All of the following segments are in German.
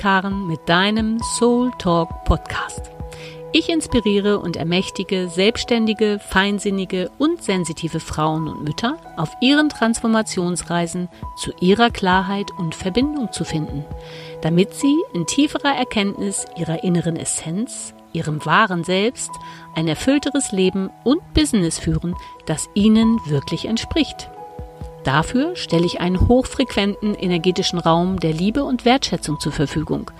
ist Karen mit deinem Soul Talk Podcast. Ich inspiriere und ermächtige selbstständige, feinsinnige und sensitive Frauen und Mütter auf ihren Transformationsreisen zu ihrer Klarheit und Verbindung zu finden, damit sie in tieferer Erkenntnis ihrer inneren Essenz, ihrem wahren Selbst, ein erfüllteres Leben und Business führen, das ihnen wirklich entspricht. Dafür stelle ich einen hochfrequenten energetischen Raum der Liebe und Wertschätzung zur Verfügung,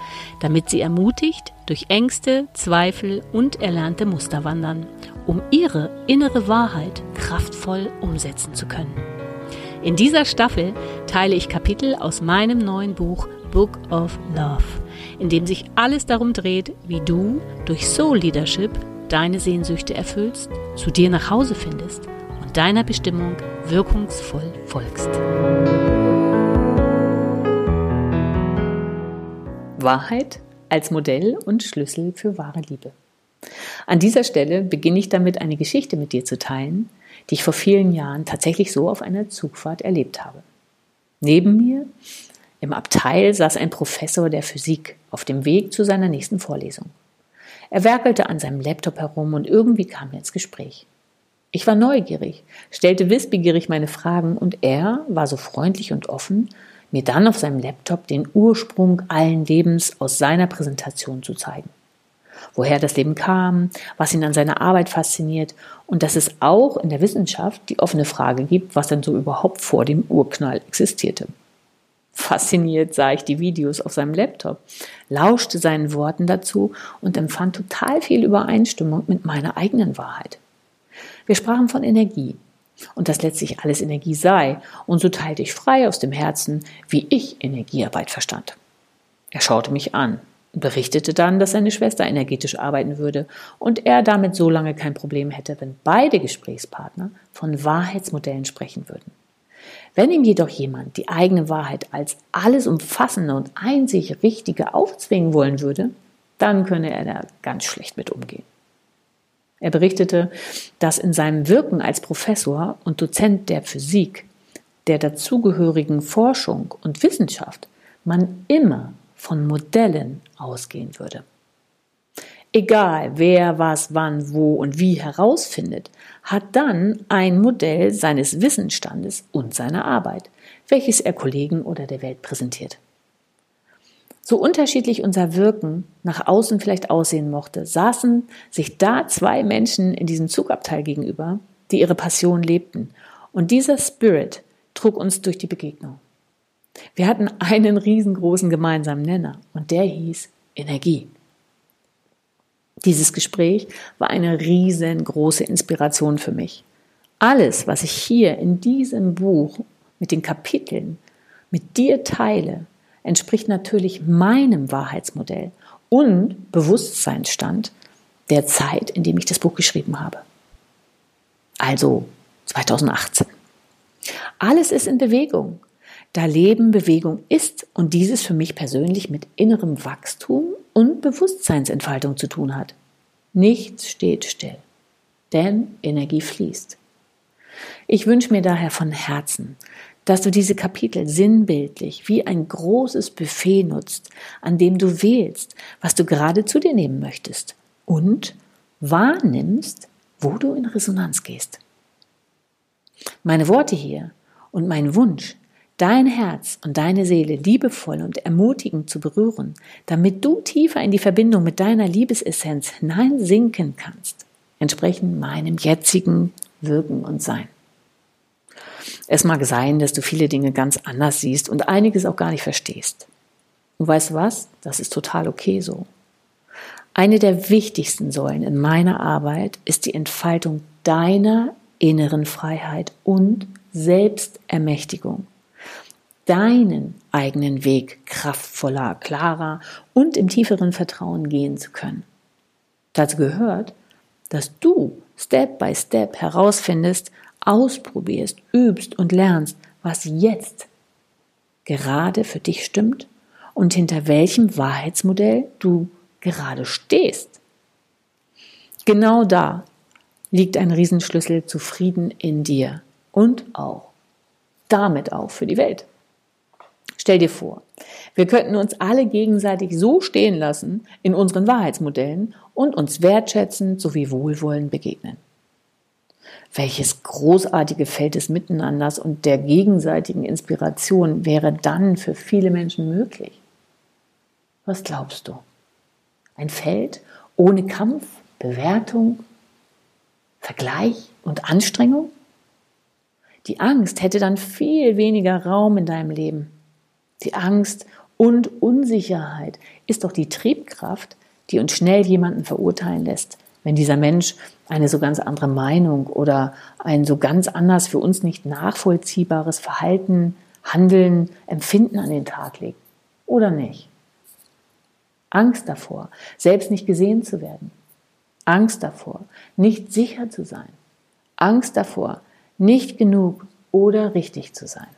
damit sie ermutigt durch Ängste, Zweifel und erlernte Muster wandern, um ihre innere Wahrheit kraftvoll umsetzen zu können. In dieser Staffel teile ich Kapitel aus meinem neuen Buch Book of Love, in dem sich alles darum dreht, wie du durch Soul Leadership deine Sehnsüchte erfüllst, zu dir nach Hause findest deiner Bestimmung wirkungsvoll folgst. Wahrheit als Modell und Schlüssel für wahre Liebe. An dieser Stelle beginne ich damit, eine Geschichte mit dir zu teilen, die ich vor vielen Jahren tatsächlich so auf einer Zugfahrt erlebt habe. Neben mir im Abteil saß ein Professor der Physik auf dem Weg zu seiner nächsten Vorlesung. Er werkelte an seinem Laptop herum und irgendwie kam er ins Gespräch. Ich war neugierig, stellte wissbegierig meine Fragen und er war so freundlich und offen, mir dann auf seinem Laptop den Ursprung allen Lebens aus seiner Präsentation zu zeigen. Woher das Leben kam, was ihn an seiner Arbeit fasziniert und dass es auch in der Wissenschaft die offene Frage gibt, was denn so überhaupt vor dem Urknall existierte. Fasziniert sah ich die Videos auf seinem Laptop, lauschte seinen Worten dazu und empfand total viel Übereinstimmung mit meiner eigenen Wahrheit. Wir sprachen von Energie und dass letztlich alles Energie sei, und so teilte ich frei aus dem Herzen, wie ich Energiearbeit verstand. Er schaute mich an, berichtete dann, dass seine Schwester energetisch arbeiten würde und er damit so lange kein Problem hätte, wenn beide Gesprächspartner von Wahrheitsmodellen sprechen würden. Wenn ihm jedoch jemand die eigene Wahrheit als alles umfassende und einzig Richtige aufzwingen wollen würde, dann könne er da ganz schlecht mit umgehen. Er berichtete, dass in seinem Wirken als Professor und Dozent der Physik, der dazugehörigen Forschung und Wissenschaft man immer von Modellen ausgehen würde. Egal wer was wann wo und wie herausfindet, hat dann ein Modell seines Wissensstandes und seiner Arbeit, welches er Kollegen oder der Welt präsentiert. So unterschiedlich unser Wirken nach außen vielleicht aussehen mochte, saßen sich da zwei Menschen in diesem Zugabteil gegenüber, die ihre Passion lebten. Und dieser Spirit trug uns durch die Begegnung. Wir hatten einen riesengroßen gemeinsamen Nenner und der hieß Energie. Dieses Gespräch war eine riesengroße Inspiration für mich. Alles, was ich hier in diesem Buch mit den Kapiteln mit dir teile, entspricht natürlich meinem Wahrheitsmodell und Bewusstseinsstand der Zeit, in dem ich das Buch geschrieben habe. Also 2018. Alles ist in Bewegung, da Leben Bewegung ist und dieses für mich persönlich mit innerem Wachstum und Bewusstseinsentfaltung zu tun hat. Nichts steht still, denn Energie fließt. Ich wünsche mir daher von Herzen, dass du diese Kapitel sinnbildlich wie ein großes Buffet nutzt, an dem du wählst, was du gerade zu dir nehmen möchtest und wahrnimmst, wo du in Resonanz gehst. Meine Worte hier und mein Wunsch, dein Herz und deine Seele liebevoll und ermutigend zu berühren, damit du tiefer in die Verbindung mit deiner Liebesessenz hineinsinken kannst, entsprechen meinem jetzigen Wirken und Sein. Es mag sein, dass du viele Dinge ganz anders siehst und einiges auch gar nicht verstehst. Und weißt du was? Das ist total okay so. Eine der wichtigsten Säulen in meiner Arbeit ist die Entfaltung deiner inneren Freiheit und Selbstermächtigung. Deinen eigenen Weg kraftvoller, klarer und im tieferen Vertrauen gehen zu können. Dazu gehört, dass du Step by Step herausfindest, ausprobierst, übst und lernst, was jetzt gerade für dich stimmt und hinter welchem Wahrheitsmodell du gerade stehst. Genau da liegt ein Riesenschlüssel zu Frieden in dir und auch damit auch für die Welt. Stell dir vor, wir könnten uns alle gegenseitig so stehen lassen in unseren Wahrheitsmodellen und uns wertschätzend sowie wohlwollend begegnen. Welches großartige Feld des Miteinanders und der gegenseitigen Inspiration wäre dann für viele Menschen möglich? Was glaubst du? Ein Feld ohne Kampf, Bewertung, Vergleich und Anstrengung? Die Angst hätte dann viel weniger Raum in deinem Leben. Die Angst und Unsicherheit ist doch die Triebkraft, die uns schnell jemanden verurteilen lässt, wenn dieser Mensch eine so ganz andere Meinung oder ein so ganz anders für uns nicht nachvollziehbares Verhalten, Handeln, Empfinden an den Tag legt. Oder nicht? Angst davor, selbst nicht gesehen zu werden. Angst davor, nicht sicher zu sein. Angst davor, nicht genug oder richtig zu sein.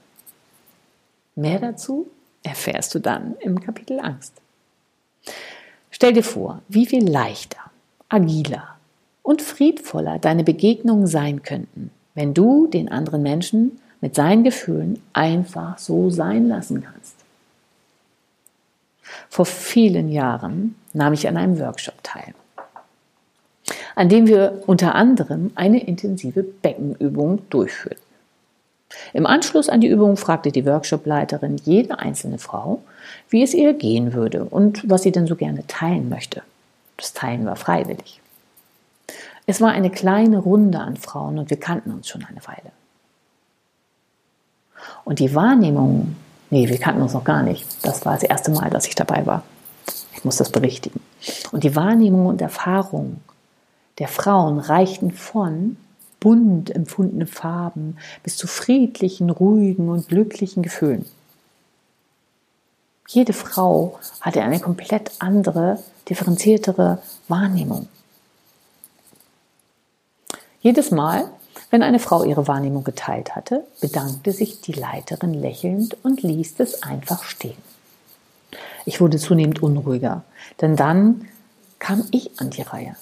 Mehr dazu erfährst du dann im Kapitel Angst. Stell dir vor, wie viel leichter, agiler und friedvoller deine Begegnungen sein könnten, wenn du den anderen Menschen mit seinen Gefühlen einfach so sein lassen kannst. Vor vielen Jahren nahm ich an einem Workshop teil, an dem wir unter anderem eine intensive Beckenübung durchführten. Im Anschluss an die Übung fragte die Workshopleiterin jede einzelne Frau, wie es ihr gehen würde und was sie denn so gerne teilen möchte. Das Teilen war freiwillig. Es war eine kleine Runde an Frauen und wir kannten uns schon eine Weile. Und die Wahrnehmung, nee, wir kannten uns noch gar nicht. Das war das erste Mal, dass ich dabei war. Ich muss das berichtigen. Und die Wahrnehmung und Erfahrung der Frauen reichten von bunt empfundene Farben bis zu friedlichen, ruhigen und glücklichen Gefühlen. Jede Frau hatte eine komplett andere, differenziertere Wahrnehmung. Jedes Mal, wenn eine Frau ihre Wahrnehmung geteilt hatte, bedankte sich die Leiterin lächelnd und ließ es einfach stehen. Ich wurde zunehmend unruhiger, denn dann kam ich an die Reihe.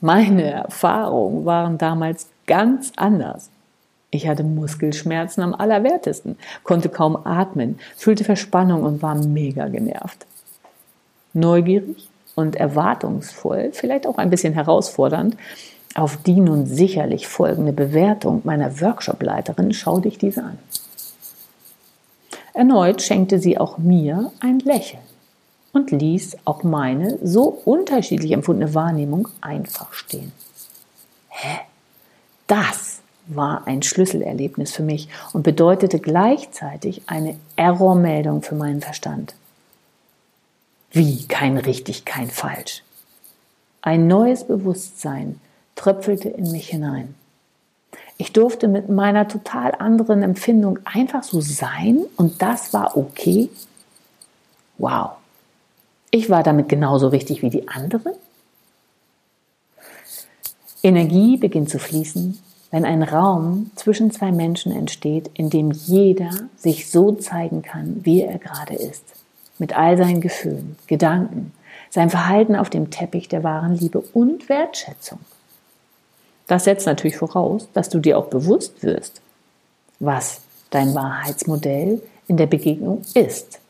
Meine Erfahrungen waren damals ganz anders. Ich hatte Muskelschmerzen am allerwertesten, konnte kaum atmen, fühlte Verspannung und war mega genervt. Neugierig und erwartungsvoll, vielleicht auch ein bisschen herausfordernd, auf die nun sicherlich folgende Bewertung meiner Workshopleiterin schaute ich diese an. Erneut schenkte sie auch mir ein Lächeln und ließ auch meine so unterschiedlich empfundene Wahrnehmung einfach stehen. Hä? Das war ein Schlüsselerlebnis für mich und bedeutete gleichzeitig eine Errormeldung für meinen Verstand. Wie kein richtig, kein falsch. Ein neues Bewusstsein tröpfelte in mich hinein. Ich durfte mit meiner total anderen Empfindung einfach so sein und das war okay. Wow. Ich war damit genauso richtig wie die anderen. Energie beginnt zu fließen, wenn ein Raum zwischen zwei Menschen entsteht, in dem jeder sich so zeigen kann, wie er gerade ist. Mit all seinen Gefühlen, Gedanken, sein Verhalten auf dem Teppich der wahren Liebe und Wertschätzung. Das setzt natürlich voraus, dass du dir auch bewusst wirst, was dein Wahrheitsmodell in der Begegnung ist,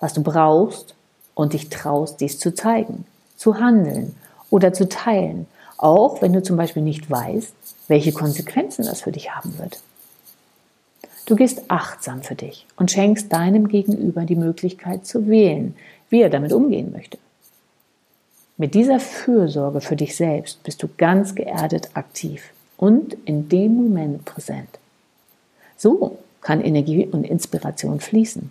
was du brauchst und dich traust, dies zu zeigen, zu handeln oder zu teilen, auch wenn du zum Beispiel nicht weißt, welche Konsequenzen das für dich haben wird. Du gehst achtsam für dich und schenkst deinem Gegenüber die Möglichkeit zu wählen, wie er damit umgehen möchte. Mit dieser Fürsorge für dich selbst bist du ganz geerdet aktiv und in dem Moment präsent. So kann Energie und Inspiration fließen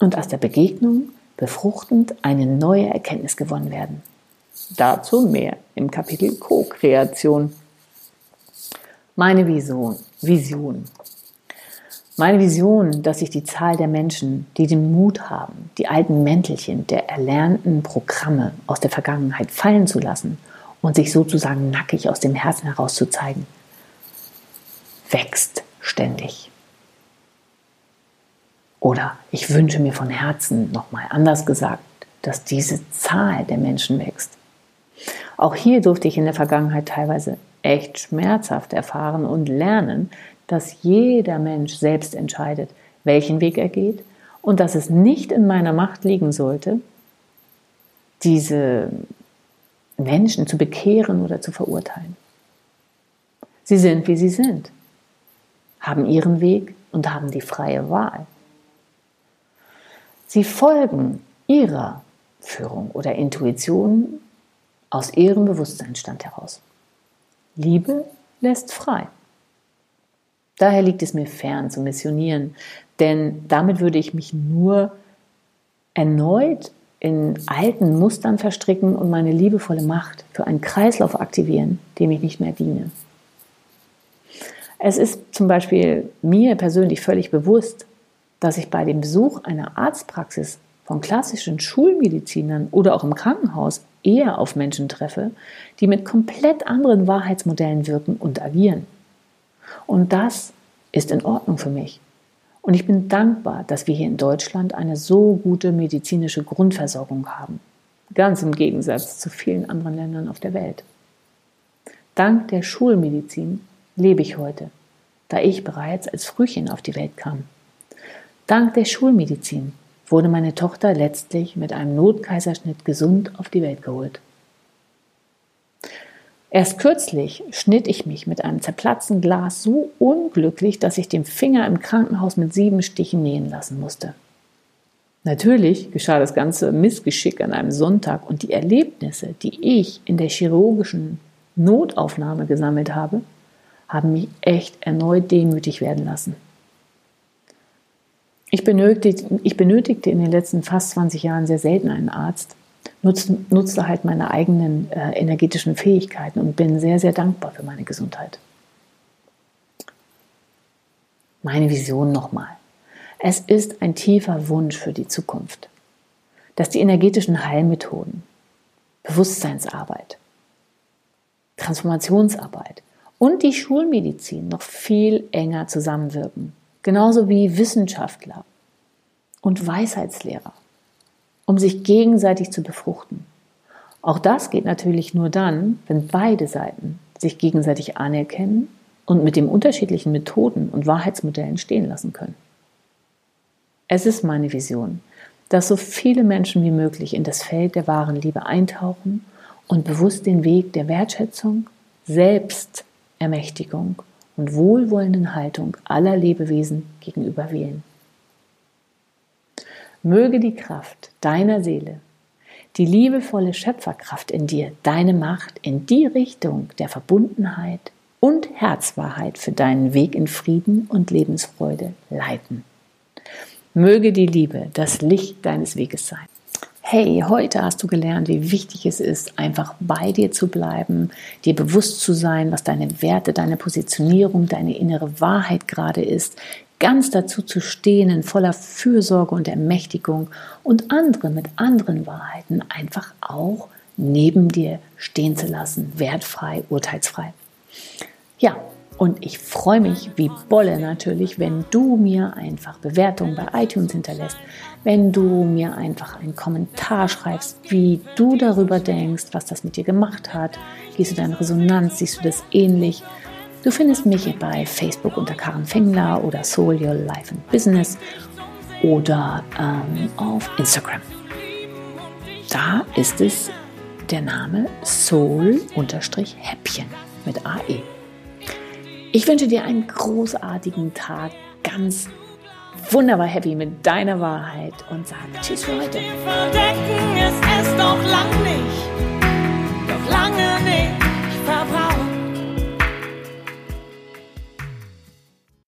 und aus der Begegnung befruchtend eine neue Erkenntnis gewonnen werden. Dazu mehr im Kapitel Co-Kreation. Meine Vision, Vision meine Vision, dass sich die Zahl der Menschen, die den Mut haben, die alten Mäntelchen der erlernten Programme aus der Vergangenheit fallen zu lassen und sich sozusagen nackig aus dem Herzen heraus zu zeigen, wächst ständig. Oder ich wünsche mir von Herzen, nochmal anders gesagt, dass diese Zahl der Menschen wächst. Auch hier durfte ich in der Vergangenheit teilweise echt schmerzhaft erfahren und lernen, dass jeder Mensch selbst entscheidet, welchen Weg er geht und dass es nicht in meiner Macht liegen sollte, diese Menschen zu bekehren oder zu verurteilen. Sie sind, wie sie sind, haben ihren Weg und haben die freie Wahl. Sie folgen ihrer Führung oder Intuition aus ihrem Bewusstseinsstand heraus. Liebe lässt frei. Daher liegt es mir fern zu missionieren, denn damit würde ich mich nur erneut in alten Mustern verstricken und meine liebevolle Macht für einen Kreislauf aktivieren, dem ich nicht mehr diene. Es ist zum Beispiel mir persönlich völlig bewusst, dass ich bei dem Besuch einer Arztpraxis von klassischen Schulmedizinern oder auch im Krankenhaus eher auf Menschen treffe, die mit komplett anderen Wahrheitsmodellen wirken und agieren. Und das ist in Ordnung für mich. Und ich bin dankbar, dass wir hier in Deutschland eine so gute medizinische Grundversorgung haben. Ganz im Gegensatz zu vielen anderen Ländern auf der Welt. Dank der Schulmedizin lebe ich heute, da ich bereits als Frühchen auf die Welt kam. Dank der Schulmedizin wurde meine Tochter letztlich mit einem Notkaiserschnitt gesund auf die Welt geholt. Erst kürzlich schnitt ich mich mit einem zerplatzten Glas so unglücklich, dass ich den Finger im Krankenhaus mit sieben Stichen nähen lassen musste. Natürlich geschah das ganze Missgeschick an einem Sonntag und die Erlebnisse, die ich in der chirurgischen Notaufnahme gesammelt habe, haben mich echt erneut demütig werden lassen. Ich benötigte, ich benötigte in den letzten fast 20 Jahren sehr selten einen Arzt, nutzte, nutzte halt meine eigenen äh, energetischen Fähigkeiten und bin sehr, sehr dankbar für meine Gesundheit. Meine Vision nochmal. Es ist ein tiefer Wunsch für die Zukunft, dass die energetischen Heilmethoden, Bewusstseinsarbeit, Transformationsarbeit und die Schulmedizin noch viel enger zusammenwirken, genauso wie Wissenschaftler und Weisheitslehrer um sich gegenseitig zu befruchten. Auch das geht natürlich nur dann, wenn beide Seiten sich gegenseitig anerkennen und mit den unterschiedlichen Methoden und Wahrheitsmodellen stehen lassen können. Es ist meine Vision, dass so viele Menschen wie möglich in das Feld der wahren Liebe eintauchen und bewusst den Weg der Wertschätzung, Selbstermächtigung und wohlwollenden Haltung aller Lebewesen gegenüber wählen. Möge die Kraft deiner Seele, die liebevolle Schöpferkraft in dir, deine Macht in die Richtung der Verbundenheit und Herzwahrheit für deinen Weg in Frieden und Lebensfreude leiten. Möge die Liebe das Licht deines Weges sein. Hey, heute hast du gelernt, wie wichtig es ist, einfach bei dir zu bleiben, dir bewusst zu sein, was deine Werte, deine Positionierung, deine innere Wahrheit gerade ist, ganz dazu zu stehen in voller Fürsorge und Ermächtigung und andere mit anderen Wahrheiten einfach auch neben dir stehen zu lassen, wertfrei, urteilsfrei. Ja, und ich freue mich wie Bolle natürlich, wenn du mir einfach Bewertungen bei iTunes hinterlässt, wenn du mir einfach einen Kommentar schreibst, wie du darüber denkst, was das mit dir gemacht hat. Gehst du deine Resonanz, siehst du das ähnlich? Du findest mich bei Facebook unter Karen Fengler oder Soul Your Life and Business oder ähm, auf Instagram. Da ist es der Name Soul-Häppchen mit AE. Ich wünsche dir einen großartigen Tag, ganz wunderbar happy mit deiner Wahrheit und sage Tschüss für heute. Verdecken ist doch lang nicht.